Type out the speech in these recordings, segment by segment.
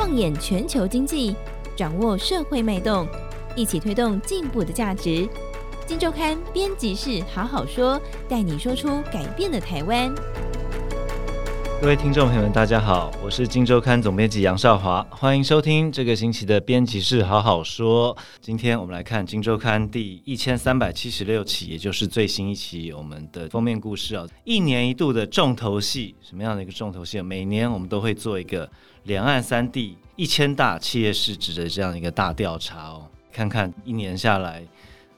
放眼全球经济，掌握社会脉动，一起推动进步的价值。金周刊编辑室好好说，带你说出改变的台湾。各位听众朋友们，大家好，我是金周刊总编辑杨少华，欢迎收听这个星期的编辑室好好说。今天我们来看金周刊第一千三百七十六期，也就是最新一期我们的封面故事啊，一年一度的重头戏，什么样的一个重头戏？每年我们都会做一个两岸三地一千大企业市值的这样一个大调查哦，看看一年下来，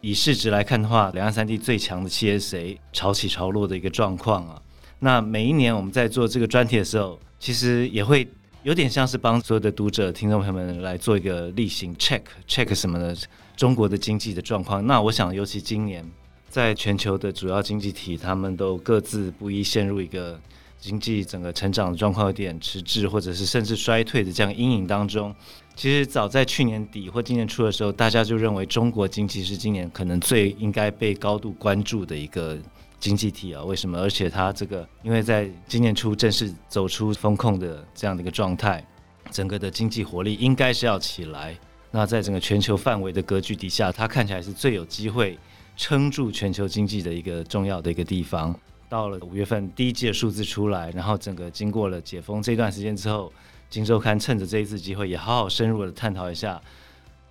以市值来看的话，两岸三地最强的企业谁？潮起潮落的一个状况啊。那每一年我们在做这个专题的时候，其实也会有点像是帮所有的读者、听众朋友们来做一个例行 check check 什么的中国的经济的状况。那我想，尤其今年在全球的主要经济体，他们都各自不易陷入一个经济整个成长的状况有点迟滞，或者是甚至衰退的这样阴影当中。其实早在去年底或今年初的时候，大家就认为中国经济是今年可能最应该被高度关注的一个。经济体啊，为什么？而且它这个，因为在今年初正式走出风控的这样的一个状态，整个的经济活力应该是要起来。那在整个全球范围的格局底下，它看起来是最有机会撑住全球经济的一个重要的一个地方。到了五月份第一季的数字出来，然后整个经过了解封这段时间之后，《金周刊》趁着这一次机会，也好好深入的探讨一下。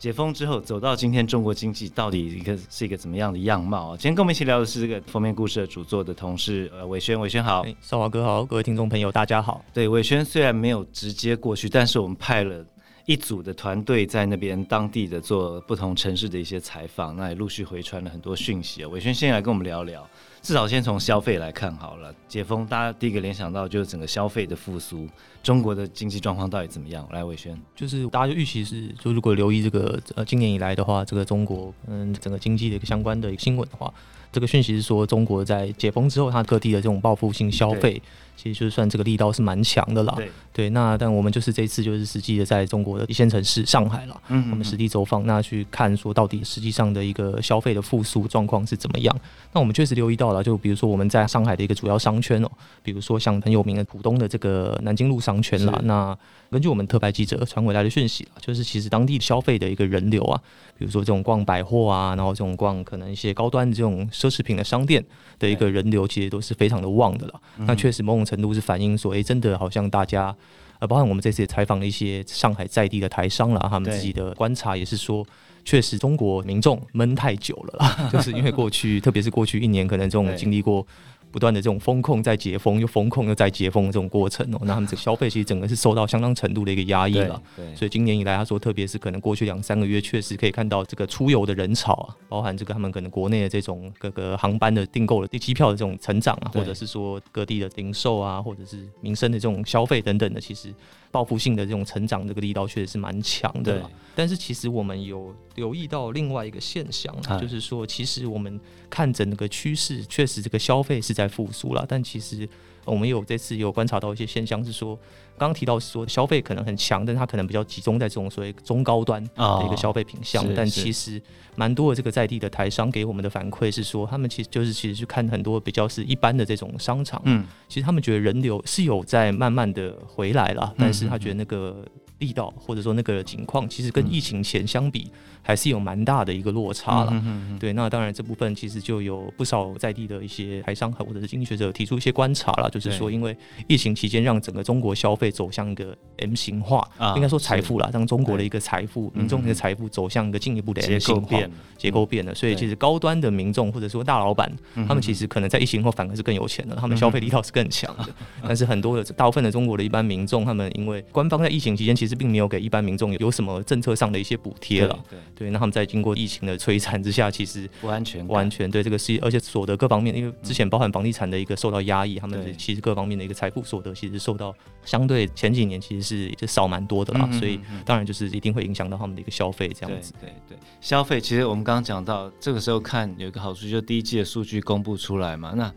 解封之后走到今天，中国经济到底一个是一个怎么样的样貌？今天跟我们一起聊的是这个封面故事的主作的同事，呃，伟轩，伟轩好，少华哥好，各位听众朋友大家好。对，伟轩虽然没有直接过去，但是我们派了一组的团队在那边当地的做不同城市的一些采访，那也陆续回传了很多讯息啊。玮轩先来跟我们聊聊。至少先从消费来看好了，解封大家第一个联想到就是整个消费的复苏，中国的经济状况到底怎么样？来，伟轩，就是大家就预期是，就如果留意这个呃今年以来的话，这个中国嗯整个经济的一个相关的一个新闻的话，这个讯息是说中国在解封之后，它各地的这种报复性消费。其实就是算这个力道是蛮强的啦，对，对，那但我们就是这次就是实际的在中国的一线城市上海了，嗯，我们实地走访，那去看说到底实际上的一个消费的复苏状况是怎么样。那我们确实留意到了，就比如说我们在上海的一个主要商圈哦，比如说像很有名的浦东的这个南京路商圈啦，那根据我们特派记者传回来的讯息啊，就是其实当地消费的一个人流啊，比如说这种逛百货啊，然后这种逛可能一些高端的这种奢侈品的商店的一个人流，其实都是非常的旺的了。那确实某种程度是反映说，哎，真的好像大家，呃，包括我们这次也采访了一些上海在地的台商啦，他们自己的观察也是说，确实中国民众闷太久了啦，就是因为过去，特别是过去一年，可能这种经历过。不断的这种风控在解封，又风控又在解封的这种过程哦，那他们这个 消费其实整个是受到相当程度的一个压抑了。对，所以今年以来，他说，特别是可能过去两三个月，确实可以看到这个出游的人潮啊，包含这个他们可能国内的这种各个航班的订购的机票的这种成长啊，或者是说各地的零售啊，或者是民生的这种消费等等的，其实。报复性的这种成长，这个力道确实是蛮强的。但是其实我们有留意到另外一个现象，就是说，其实我们看整个趋势，确实这个消费是在复苏了。但其实我们有这次有观察到一些现象，是说。刚刚提到说消费可能很强，但它可能比较集中在这种所谓中高端的一个消费品项。哦、但其实蛮多的这个在地的台商给我们的反馈是说，他们其实就是其实去看很多比较是一般的这种商场，嗯，其实他们觉得人流是有在慢慢的回来了，但是他觉得那个。力道或者说那个情况，其实跟疫情前相比，还是有蛮大的一个落差了。对，那当然这部分其实就有不少在地的一些台商或者是经济学者提出一些观察了，就是说，因为疫情期间让整个中国消费走向一个 M 型化，啊、应该说财富啦，让中国的一个财富、民众的财富走向一个进一步的 M 型化，结构变了。所以其实高端的民众或者说大老板，他们其实可能在疫情后反而是更有钱的，他们消费力道是更强的。但是很多的大部分的中国的一般民众，他们因为官方在疫情期间其实。并没有给一般民众有什么政策上的一些补贴了，对对，那他们在经过疫情的摧残之下，其实不安全，不安全。对这个是，而且所得各方面，因为之前包含房地产的一个受到压抑，他们其实各方面的一个财富所得其实受到相对前几年其实是就少蛮多的啦，所以当然就是一定会影响到他们的一个消费这样子。对对，消费其实我们刚刚讲到这个时候看有一个好处，就是第一季的数据公布出来嘛，那。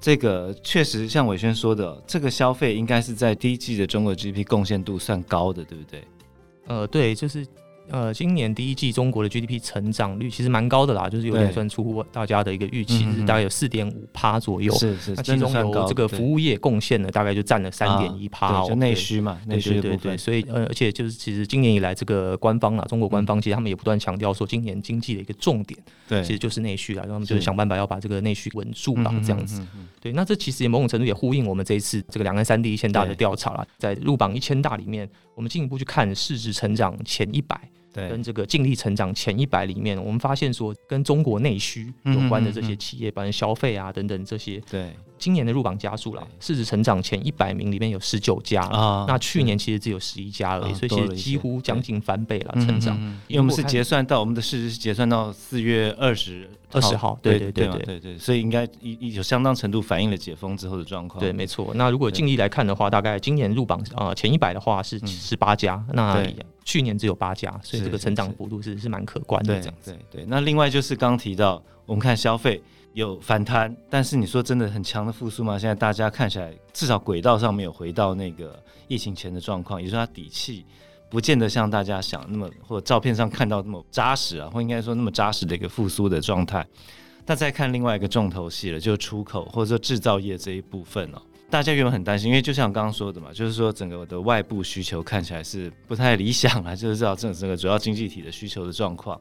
这个确实像伟轩说的，这个消费应该是在第一季的中国 GDP 贡献度算高的，对不对？呃，对，就是呃，今年第一季中国的 GDP 成长率其实蛮高的啦，就是有点算出乎大家的一个预期，是大概有四点五趴左右。是是，那其中有这个服务业贡献呢，大概就占了三点一趴。就内需嘛，内需的部分。所以呃，而且就是其实今年以来，这个官方啊，中国官方其实他们也不断强调说，今年经济的一个重点，对，其实就是内需啊，然后他们就是想办法要把这个内需稳住啦，这样子。对，那这其实也某种程度也呼应我们这一次这个两岸三地一千大的调查啦，在入榜一千大里面，我们进一步去看市值成长前一百。跟这个净利成长前一百里面，我们发现说跟中国内需有关的这些企业，包括消费啊等等这些，对，今年的入榜家数了，市值成长前一百名里面有十九家啊，那去年其实只有十一家而已，所以其实几乎将近翻倍了成长。因为我们是结算到我们的市值是结算到四月二十二十号，对对对对对，所以应该有相当程度反映了解封之后的状况。对，没错。那如果净利来看的话，大概今年入榜啊前一百的话是十八家，那。去年只有八家，所以这个成长幅度是是蛮可观的。这样子，对对，对。那另外就是刚提到，我们看消费有反弹，但是你说真的很强的复苏吗？现在大家看起来，至少轨道上没有回到那个疫情前的状况，也就是它底气不见得像大家想那么，或者照片上看到那么扎实啊，或应该说那么扎实的一个复苏的状态。那再看另外一个重头戏了，就是出口或者说制造业这一部分哦。大家原本很担心，因为就像刚刚说的嘛，就是说整个的外部需求看起来是不太理想啊，就是知道这整个主要经济体的需求的状况。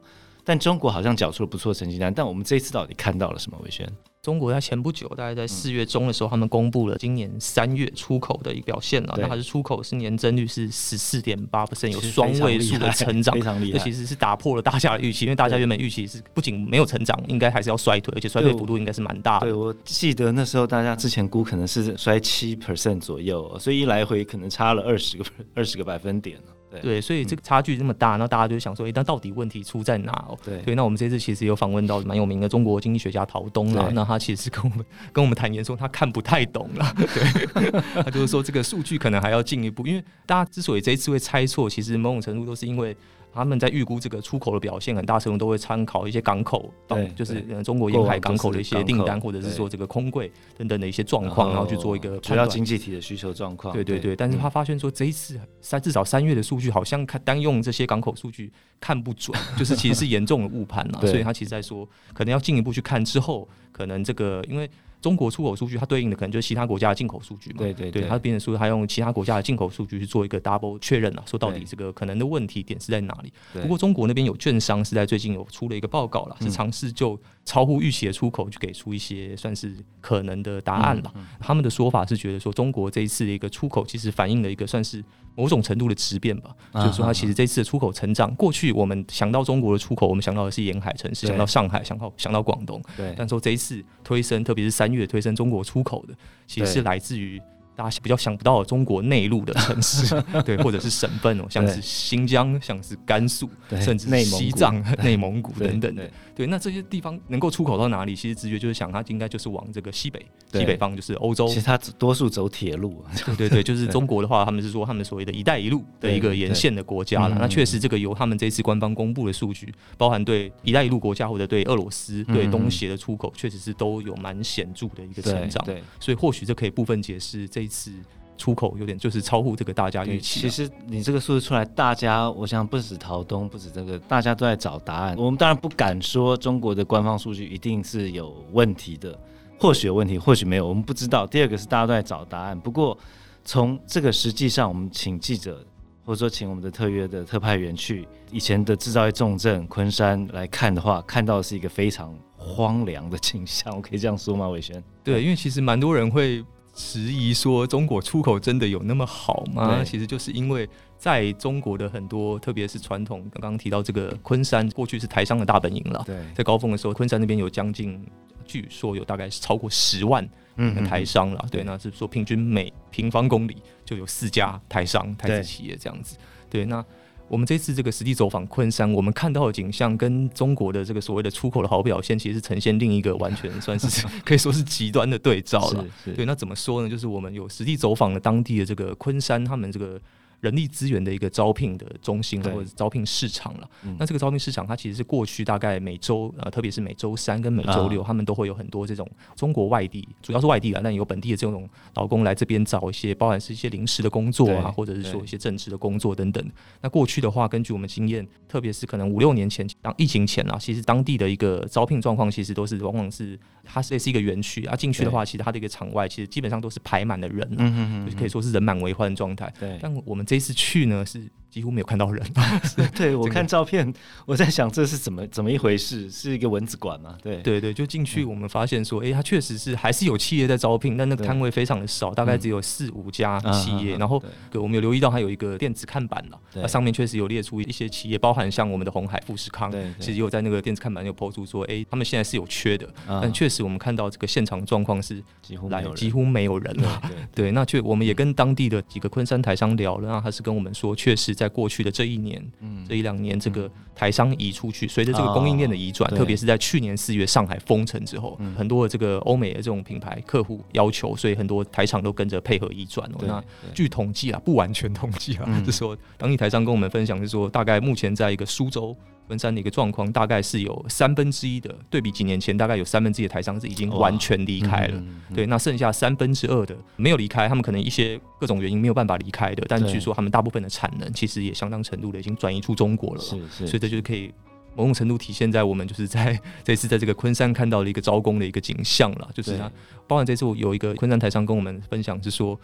但中国好像缴出了不错成绩单，但我们这一次到底看到了什么？伟轩？中国在前不久，大概在四月中的时候，他们公布了今年三月出口的一个表现了。那它是出口是年增率是十四点八 percent，有双位数的成长，非常厉害。这其实是打破了大家的预期，因为大家原本预期是不仅没有成长，应该还是要衰退，而且衰退幅度应该是蛮大的。对，我记得那时候大家之前估可能是衰七 percent 左右，所以一来回可能差了二十个二十个百分点。对，对，所以这个差距这么大，那、嗯、大家就想说，哎、欸，那到底问题出在哪？哦，对，对，那我们这次其实有访问到蛮有名的中国经济学家陶东了，那他其实是跟我们跟我们坦言说，他看不太懂了，对，他就是说这个数据可能还要进一步，因为大家之所以这一次会猜错，其实某种程度都是因为。他们在预估这个出口的表现，很大程度都会参考一些港口，对，就是中国沿海港口的一些订单，或者是说这个空柜等等的一些状况，然后去做一个主要经济体的需求状况。对对对，但是他发现说这一次三至少三月的数据好像看单用这些港口数据看不准，就是其实是严重的误判了。所以他其实在说，可能要进一步去看之后，可能这个因为。中国出口数据，它对应的可能就是其他国家的进口数据嘛？对对对，它变成说，它用其他国家的进口数据去做一个 double 确认啊，说到底这个可能的问题点是在哪里？不过中国那边有券商是在最近有出了一个报告了，是尝试就超乎预期的出口去给出一些算是可能的答案了。他们的说法是觉得说，中国这一次的一个出口其实反映了一个算是某种程度的质变吧，就是说它其实这次的出口成长，过去我们想到中国的出口，我们想到的是沿海城市，想到上海，想到想到广东，对，但说这一次推升，特别是三月推升中国出口的，其实是来自于。大家比较想不到中国内陆的城市，对，或者是省份哦，像是新疆，像是甘肃，甚至西藏、内蒙古等等的。对，那这些地方能够出口到哪里？其实直觉就是想，它应该就是往这个西北，西北方就是欧洲。其实它多数走铁路。对对对，就是中国的话，他们是说他们所谓的一带一路的一个沿线的国家了。那确实，这个由他们这次官方公布的数据，包含对一带一路国家或者对俄罗斯、对东协的出口，确实是都有蛮显著的一个成长。对，所以或许这可以部分解释这。次出口有点就是超乎这个大家预期。其实你这个数字出来，大家我想不止陶东，不止这个，大家都在找答案。我们当然不敢说中国的官方数据一定是有问题的，或许有问题，或许没有，我们不知道。第二个是大家都在找答案。不过从这个实际上，我们请记者或者说请我们的特约的特派员去以前的制造业重镇昆山来看的话，看到的是一个非常荒凉的景象。我可以这样说吗？伟轩？对，因为其实蛮多人会。质疑说中国出口真的有那么好吗？其实就是因为在中国的很多，特别是传统，刚刚提到这个昆山，过去是台商的大本营了。在高峰的时候，昆山那边有将近，据说有大概是超过十万的台商了。对，那是说平均每平方公里就有四家台商、台资企业这样子。对，那。我们这次这个实地走访昆山，我们看到的景象跟中国的这个所谓的出口的好表现，其实是呈现另一个完全算是 可以说是极端的对照了。对，那怎么说呢？就是我们有实地走访了当地的这个昆山，他们这个人力资源的一个招聘的中心对。或者招聘市场了。嗯。那这个招聘市场，它其实是过去大概每周呃，特别是每周三跟每周六，啊。他们都会有很多这种中国外地，主要是外地啦，但有本地的这种劳工来这边找一些，包含是一些临时的工作啊，或者是说一些正职的工作等等。那过去的话，根据我们经验，特别是可能五六年前当疫情前啊，其实当地的一个招聘状况，其实都是往往是它是类似一个园区啊，进去的话，其实它的一个场外其实基本上都是排满的人、啊，嗯哼哼就是可以说是人满为患的状态。对。但我们这次去呢，是几乎没有看到人。对，我 看照片，我在想这是怎么怎么一回事？是一个蚊子馆吗？对对对，就进去我们发现说，哎、欸，它确实是还是有企业在招聘，但那个摊位非常的少，大概只有四五家企业。嗯、然后对我们有留意到它有一个电子看板了，那上面确实有列出一些企业，包含像我们的红海、富士康，其实有在那个电子看板有 po 出说，哎、欸，他们现在是有缺的，嗯、但确实我们看到这个现场状况是几乎来几乎没有人了。对，那确我们也跟当地的几个昆山台商聊了，那他是跟我们说，确实在过去的这一年，嗯、这一两年，这个台商移出去，随着这个供应链的移转，哦、特别是在去年四月上海封城之后，嗯、很多的这个欧美的这种品牌客户要求，所以很多台厂都跟着配合移转哦。那据统计啊，不完全统计啊，嗯、就是说当地台商跟我们分享，是说大概目前在一个苏州。昆山的一个状况，大概是有三分之一的对比几年前，大概有三分之一的台商是已经完全离开了。嗯嗯嗯、对，那剩下三分之二的没有离开，他们可能一些各种原因没有办法离开的。但据说他们大部分的产能其实也相当程度的已经转移出中国了。是是，所以这就是可以某种程度体现在我们就是在 这次在这个昆山看到了一个招工的一个景象了。就是他包含这次我有一个昆山台商跟我们分享是说。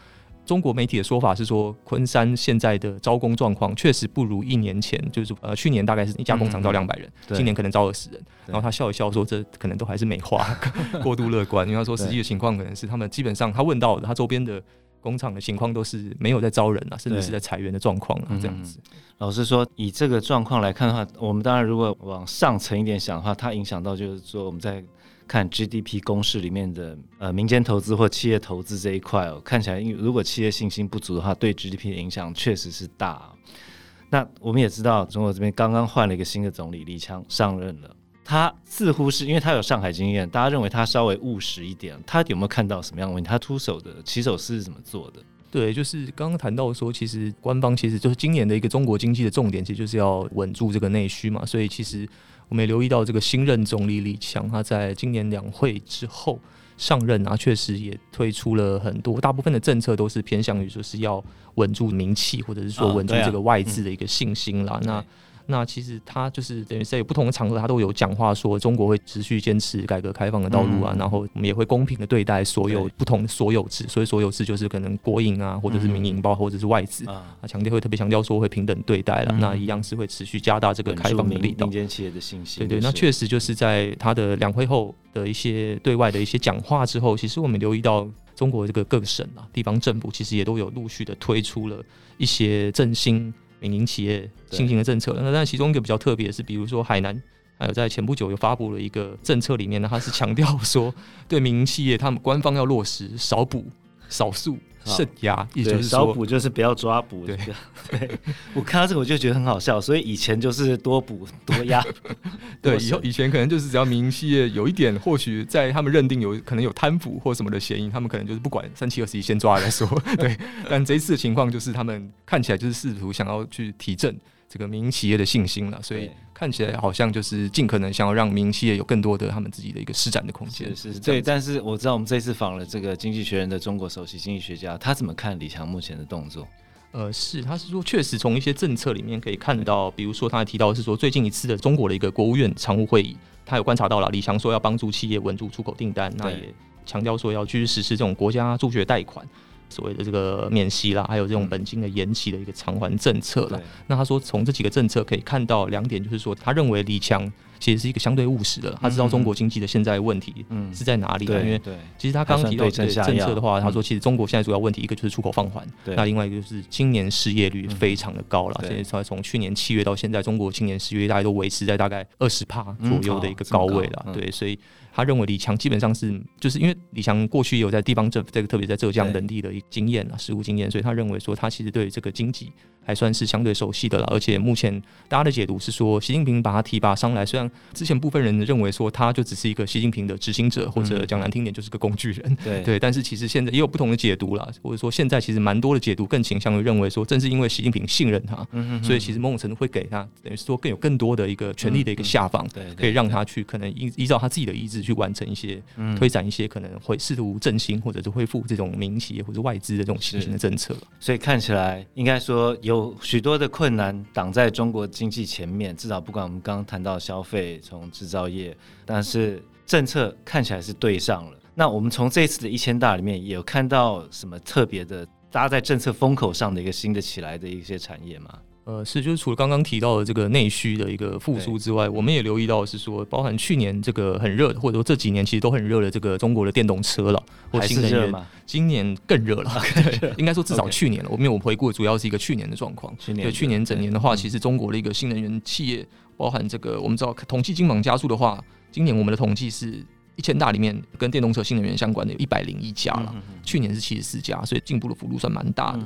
中国媒体的说法是说，昆山现在的招工状况确实不如一年前，就是呃去年大概是一家工厂招两百人，嗯、今年可能招二十人。然后他笑一笑说，这可能都还是美化，过度乐观。因为他说实际的情况可能是他们基本上他问到的，他周边的工厂的情况都是没有在招人啊，甚至是在裁员的状况啊，这样子。老实说，以这个状况来看的话，我们当然如果往上层一点想的话，它影响到就是说我们在。看 GDP 公式里面的呃民间投资或企业投资这一块哦，看起来，因为如果企业信心不足的话，对 GDP 的影响确实是大。那我们也知道，中国这边刚刚换了一个新的总理李强上任了，他似乎是因为他有上海经验，大家认为他稍微务实一点。他有没有看到什么样的问题？他出手的起手式是怎么做的？对，就是刚刚谈到说，其实官方其实就是今年的一个中国经济的重点，其实就是要稳住这个内需嘛。所以其实我们也留意到，这个新任总理李强，他在今年两会之后上任啊，确实也推出了很多，大部分的政策都是偏向于说是要稳住民气，或者是说稳住这个外资的一个信心啦。那那其实他就是等于在有不同的场合，他都有讲话说中国会持续坚持改革开放的道路啊，嗯、然后我们也会公平的对待所有不同的所有制，所以所有制就是可能国营啊，或者是民营包，或者是外资、嗯、啊，强调会特别强调说会平等对待了，嗯、那一样是会持续加大这个开放的力度。民间企业的信心，对对，那确实就是在他的两会后的一些对外的一些讲话之后，其实我们留意到中国这个各省啊，地方政府其实也都有陆续的推出了一些振兴。民营企业新型的政策，那但其中一个比较特别的是，比如说海南，还有在前不久又发布了一个政策，里面呢，它是强调说，对民营企业，他们官方要落实少补、少诉。慎压，也就是少捕就是不要抓捕。对，对我看到这个我就觉得很好笑，所以以前就是多捕多压。对，以后以前可能就是只要民营企业有一点，或许在他们认定有可能有贪腐或什么的嫌疑，他们可能就是不管三七二十一先抓来说。对，但这一次的情况就是他们看起来就是试图想要去提振这个民营企业的信心了，所以。看起来好像就是尽可能想要让民营企业有更多的他们自己的一个施展的空间。是是，对。但是我知道我们这次访了这个《经济学人》的中国首席经济学家，他怎么看李强目前的动作？呃，是，他是说确实从一些政策里面可以看到，比如说他还提到是说最近一次的中国的一个国务院常务会议，他有观察到了李强说要帮助企业稳住出口订单，那也强调说要去实施这种国家助学贷款。所谓的这个免息啦，还有这种本金的延期的一个偿还政策了。嗯、那他说，从这几个政策可以看到两点，就是说他认为李强其实是一个相对务实的，他知道中国经济的现在问题是在哪里。因为其实他刚刚提到这个政策的话，他说其实中国现在主要问题一个就是出口放缓，那另外一个就是今年失业率非常的高了。现在从去年七月到现在，中国青年失业率大概都维持在大概二十帕左右的一个高位了。对，所以。他认为李强基本上是，就是因为李强过去也有在地方政府这个特别在浙江等地的经验啊，实务经验，所以他认为说他其实对这个经济还算是相对熟悉的了。而且目前大家的解读是说，习近平把他提拔上来，虽然之前部分人认为说他就只是一个习近平的执行者，或者讲难听点就是个工具人，对对。但是其实现在也有不同的解读了，或者说现在其实蛮多的解读更倾向于认为说，正是因为习近平信任他，嗯所以其实某种程度会给他等于是说更有更多的一个权力的一个下放，对，可以让他去可能依依照他自己的意志去完成一些推展一些可能会试图振兴或者是恢复这种民企业或者外资的这种新型的政策。所以看起来应该说有有许多的困难挡在中国经济前面，至少不管我们刚刚谈到消费，从制造业，但是政策看起来是对上了。那我们从这次的一千大里面有看到什么特别的搭在政策风口上的一个新的起来的一些产业吗？呃，是，就是除了刚刚提到的这个内需的一个复苏之外，我们也留意到是说，包含去年这个很热的，或者说这几年其实都很热的这个中国的电动车了，或新能源，今年更热了。应该说至少去年了。我们有回顾，主要是一个去年的状况。去年，对，去年整年的话，其实中国的一个新能源企业，包含这个我们知道统计金榜加速的话，今年我们的统计是。一千大里面跟电动车、新能源相关的有一百零一家了，去年是七十四家，所以进步的幅度算蛮大的。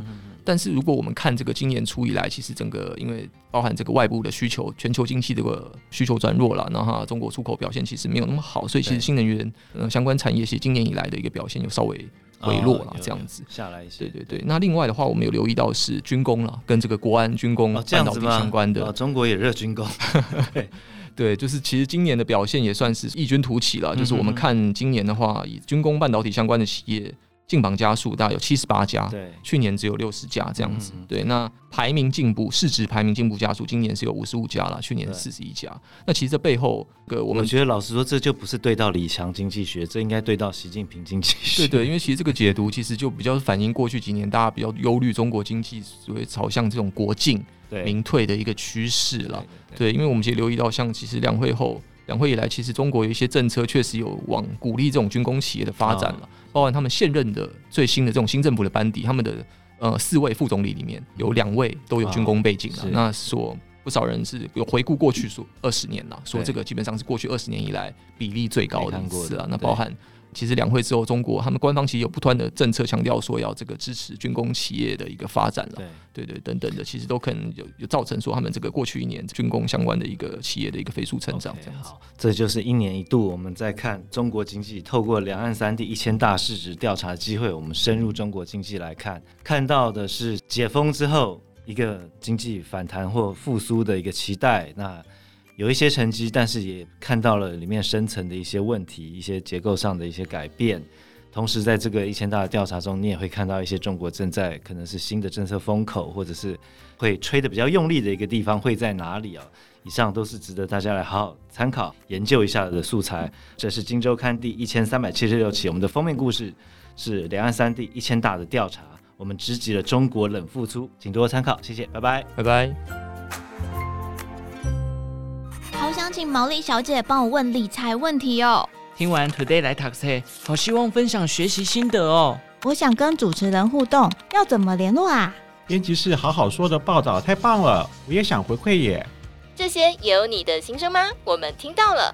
但是如果我们看这个今年初以来，其实整个因为包含这个外部的需求，全球经济这个需求转弱了，然后中国出口表现其实没有那么好，所以其实新能源呃相关产业其实今年以来的一个表现又稍微回落了，这样子、哦、下来一些。对对对。那另外的话，我们有留意到是军工了，跟这个国安军工、半导体相关的。哦、中国也热军工。对对，就是其实今年的表现也算是异军突起了。就是我们看今年的话，以军工半导体相关的企业进榜家数大概有七十八家，对，去年只有六十家这样子。对，那排名进步，市值排名进步家数，今年是有五十五家了，去年是四十一家。那其实这背后，呃，我们觉得老实说，这就不是对到李强经济学，这应该对到习近平经济学。对对，因为其实这个解读其实就比较反映过去几年大家比较忧虑中国经济会朝向这种国进。民退的一个趋势了，对，因为我们其实留意到，像其实两会后，两会以来，其实中国有一些政策确实有往鼓励这种军工企业的发展了，包含他们现任的最新的这种新政府的班底，他们的呃四位副总理里面有两位都有军工背景了，那说不少人是有回顾过去说二十年了，说这个基本上是过去二十年以来比例最高的一次啊，那包含。其实两会之后，中国他们官方其实有不断的政策强调说要这个支持军工企业的一个发展了，对对对，等等的，其实都可能有有造成说他们这个过去一年军工相关的一个企业的一个飞速成长这样子。Okay, 好，这就是一年一度我们在看中国经济，透过两岸三地一千大市值调查的机会，我们深入中国经济来看，看到的是解封之后一个经济反弹或复苏的一个期待。那有一些成绩，但是也看到了里面深层的一些问题，一些结构上的一些改变。同时，在这个一千大的调查中，你也会看到一些中国正在可能是新的政策风口，或者是会吹得比较用力的一个地方会在哪里啊？以上都是值得大家来好好参考、研究一下的素材。这是《今周刊》第一千三百七十六期，我们的封面故事是两岸三地一千大的调查，我们直击了中国冷付出，请多多参考，谢谢，拜拜，拜拜。好想请毛利小姐帮我问理财问题哦。听完 Today 来 Taxi，好希望分享学习心得哦。我想跟主持人互动，要怎么联络啊？编辑室好好说的报道太棒了，我也想回馈耶。这些也有你的心声吗？我们听到了，